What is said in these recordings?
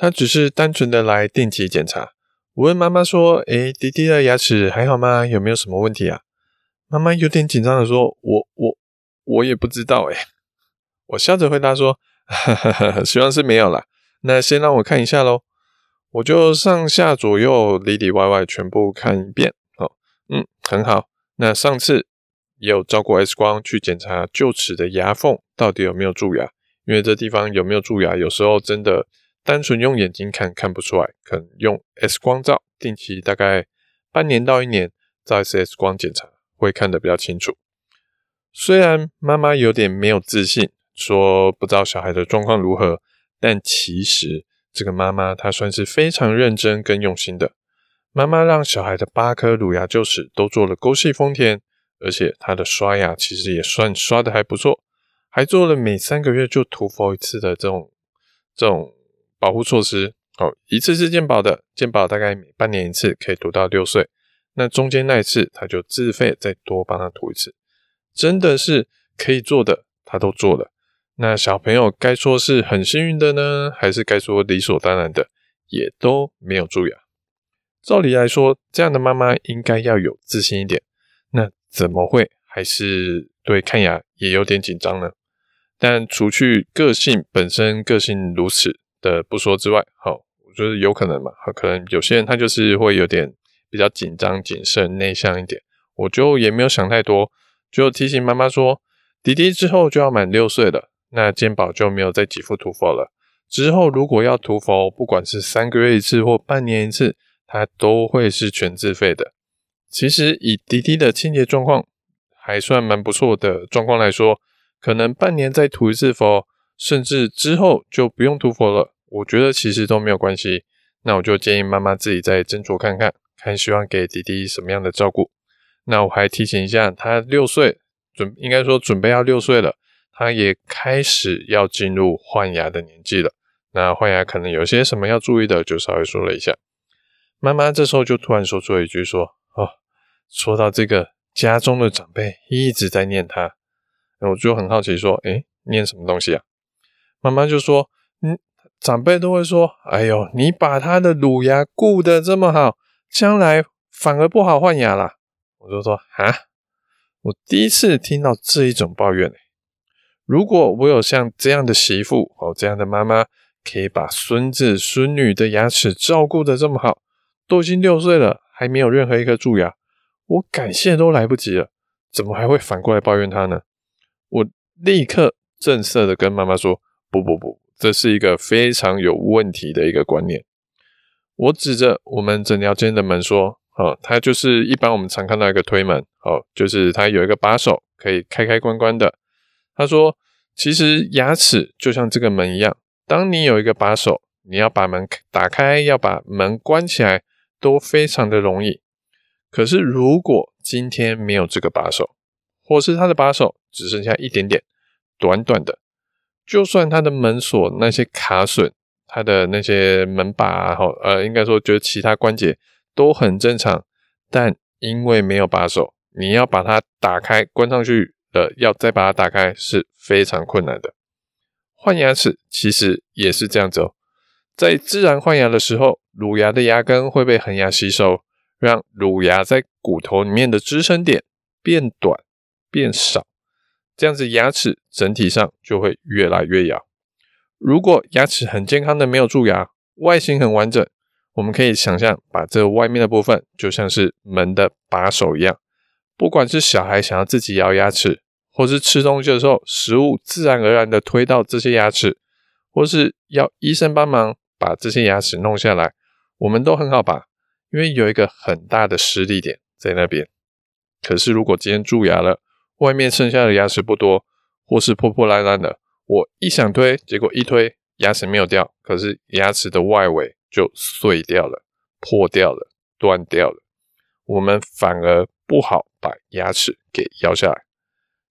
他只是单纯的来定期检查。我问妈妈说：“诶，弟弟的牙齿还好吗？有没有什么问题啊？”妈妈有点紧张的说：“我我我也不知道。”诶，我笑着回答说：“哈哈哈，希望是没有啦。那先让我看一下喽。”我就上下左右里里外外全部看一遍。哦，嗯，很好。那上次也有照过 X 光去检查臼齿的牙缝到底有没有蛀牙，因为这地方有没有蛀牙，有时候真的。单纯用眼睛看看不出来，可能用 X 光照，定期大概半年到一年照一次 X 光检查，会看得比较清楚。虽然妈妈有点没有自信，说不知道小孩的状况如何，但其实这个妈妈她算是非常认真跟用心的。妈妈让小孩的八颗乳牙臼齿都做了沟隙封填，而且她的刷牙其实也算刷的还不错，还做了每三个月就涂氟一次的这种这种。保护措施，哦，一次是健保的，健保大概每半年一次，可以涂到六岁。那中间那一次，他就自费再多帮他涂一次，真的是可以做的，他都做了。那小朋友该说是很幸运的呢，还是该说理所当然的，也都没有蛀牙。照理来说，这样的妈妈应该要有自信一点，那怎么会还是对看牙也有点紧张呢？但除去个性本身个性如此。的不说之外，好，我觉得有可能嘛，可能有些人他就是会有点比较紧张、谨慎、内向一点，我就也没有想太多，就提醒妈妈说，弟弟之后就要满六岁了，那健保就没有再给付涂佛了。之后如果要涂佛，不管是三个月一次或半年一次，它都会是全自费的。其实以迪迪的清洁状况还算蛮不错的状况来说，可能半年再涂一次佛。甚至之后就不用涂氟了，我觉得其实都没有关系。那我就建议妈妈自己再斟酌看看，看希望给弟弟什么样的照顾。那我还提醒一下，他六岁准应该说准备要六岁了，他也开始要进入换牙的年纪了。那换牙可能有些什么要注意的，就稍微说了一下。妈妈这时候就突然说出了一句说：“哦，说到这个，家中的长辈一直在念他。”我就很好奇说：“诶，念什么东西啊？”妈妈就说：“嗯，长辈都会说，哎呦，你把他的乳牙顾得这么好，将来反而不好换牙啦。”我就说：“啊，我第一次听到这一种抱怨。如果我有像这样的媳妇哦，这样的妈妈，可以把孙子孙女的牙齿照顾得这么好，都已经六岁了，还没有任何一颗蛀牙，我感谢都来不及了，怎么还会反过来抱怨他呢？”我立刻正色的跟妈妈说。不不不，这是一个非常有问题的一个观念。我指着我们诊疗间的门说：“哦，它就是一般我们常看到一个推门，哦，就是它有一个把手可以开开关关的。”他说：“其实牙齿就像这个门一样，当你有一个把手，你要把门打开，要把门关起来，都非常的容易。可是如果今天没有这个把手，或是它的把手只剩下一点点，短短的。”就算它的门锁那些卡损，它的那些门把啊，呃，应该说就是其他关节都很正常，但因为没有把手，你要把它打开关上去的，要再把它打开是非常困难的。换牙齿其实也是这样子哦，在自然换牙的时候，乳牙的牙根会被恒牙吸收，让乳牙在骨头里面的支撑点变短变少。这样子牙齿整体上就会越来越咬。如果牙齿很健康的没有蛀牙，外形很完整，我们可以想象把这外面的部分就像是门的把手一样。不管是小孩想要自己咬牙齿，或是吃东西的时候，食物自然而然的推到这些牙齿，或是要医生帮忙把这些牙齿弄下来，我们都很好把，因为有一个很大的施力点在那边。可是如果今天蛀牙了，外面剩下的牙齿不多，或是破破烂烂的，我一想推，结果一推牙齿没有掉，可是牙齿的外围就碎掉了、破掉了、断掉了，我们反而不好把牙齿给咬下来，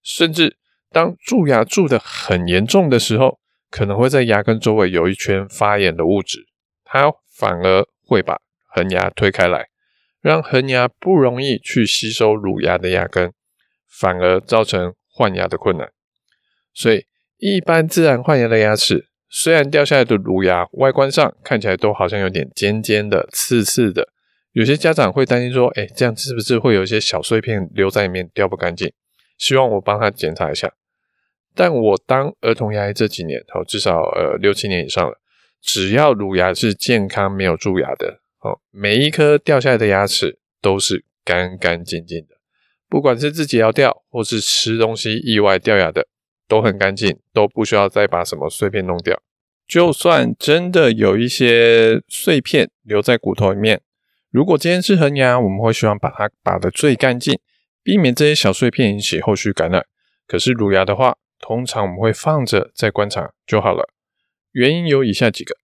甚至当蛀牙蛀得很严重的时候，可能会在牙根周围有一圈发炎的物质，它反而会把恒牙推开来，让恒牙不容易去吸收乳牙的牙根，反而造成换牙的困难。所以，一般自然换牙的牙齿，虽然掉下来的乳牙外观上看起来都好像有点尖尖的、刺刺的，有些家长会担心说：“哎，这样是不是会有一些小碎片留在里面掉不干净？”希望我帮他检查一下。但我当儿童牙医这几年，哦，至少呃六七年以上了，只要乳牙是健康没有蛀牙的，哦，每一颗掉下来的牙齿都是干干净净的，不管是自己要掉，或是吃东西意外掉牙的，都很干净，都不需要再把什么碎片弄掉。就算真的有一些碎片留在骨头里面，如果今天是恒牙，我们会希望把它拔得最干净，避免这些小碎片引起后续感染。可是乳牙的话，通常我们会放着再观察就好了。原因有以下几个：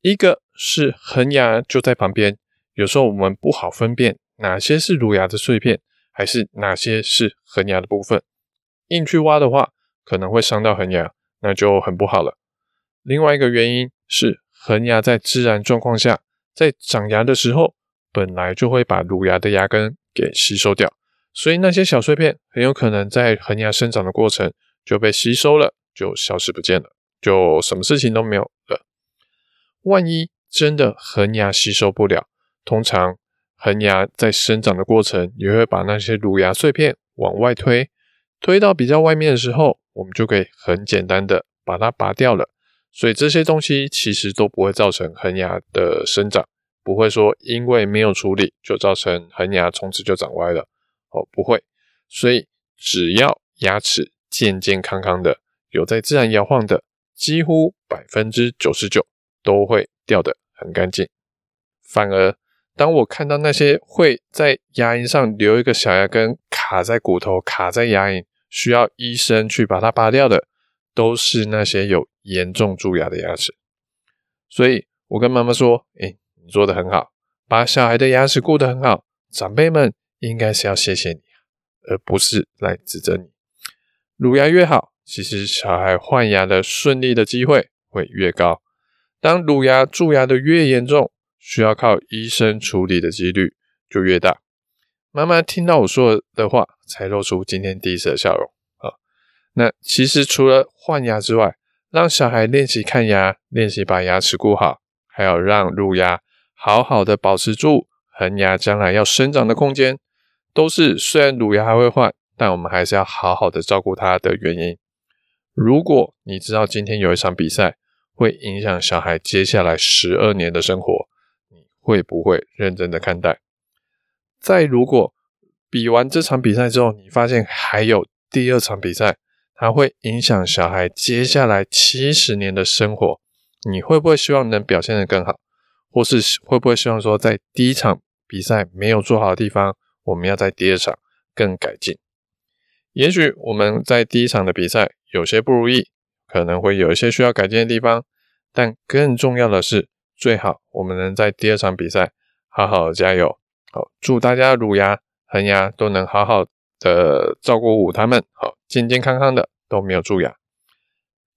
一个是恒牙就在旁边，有时候我们不好分辨哪些是乳牙的碎片，还是哪些是恒牙的部分。硬去挖的话，可能会伤到恒牙，那就很不好了。另外一个原因是恒牙在自然状况下，在长牙的时候，本来就会把乳牙的牙根给吸收掉，所以那些小碎片很有可能在恒牙生长的过程。就被吸收了，就消失不见了，就什么事情都没有了。万一真的恒牙吸收不了，通常恒牙在生长的过程也会把那些乳牙碎片往外推，推到比较外面的时候，我们就可以很简单的把它拔掉了。所以这些东西其实都不会造成恒牙的生长，不会说因为没有处理就造成恒牙从此就长歪了。哦，不会。所以只要牙齿健健康康的，有在自然摇晃的，几乎百分之九十九都会掉得很干净。反而，当我看到那些会在牙龈上留一个小牙根卡在骨头、卡在牙龈，需要医生去把它拔掉的，都是那些有严重蛀牙的牙齿。所以我跟妈妈说：“诶，你做得很好，把小孩的牙齿顾得很好，长辈们应该是要谢谢你，而不是来指责你。”乳牙越好，其实小孩换牙的顺利的机会会越高。当乳牙蛀牙的越严重，需要靠医生处理的几率就越大。妈妈听到我说的话，才露出今天第一次的笑容啊。那其实除了换牙之外，让小孩练习看牙，练习把牙齿顾好，还有让乳牙好好的保持住恒牙将来要生长的空间，都是虽然乳牙还会换。但我们还是要好好的照顾它的原因。如果你知道今天有一场比赛会影响小孩接下来十二年的生活，会不会认真的看待？再如果比完这场比赛之后，你发现还有第二场比赛，它会影响小孩接下来七十年的生活，你会不会希望能表现得更好？或是会不会希望说，在第一场比赛没有做好的地方，我们要在第二场更改进？也许我们在第一场的比赛有些不如意，可能会有一些需要改进的地方，但更重要的是，最好我们能在第二场比赛好好加油。好，祝大家乳牙、恒牙都能好好的照顾他们，好，健健康康的都没有蛀牙。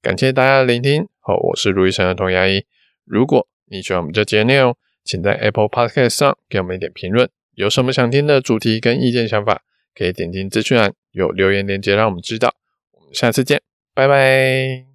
感谢大家的聆听，好，我是卢医生儿童牙医。如果你喜欢我们这节内容，请在 Apple Podcast 上给我们一点评论，有什么想听的主题跟意见想法，可以点进资讯栏有留言链接，让我们知道。我们下次见，拜拜。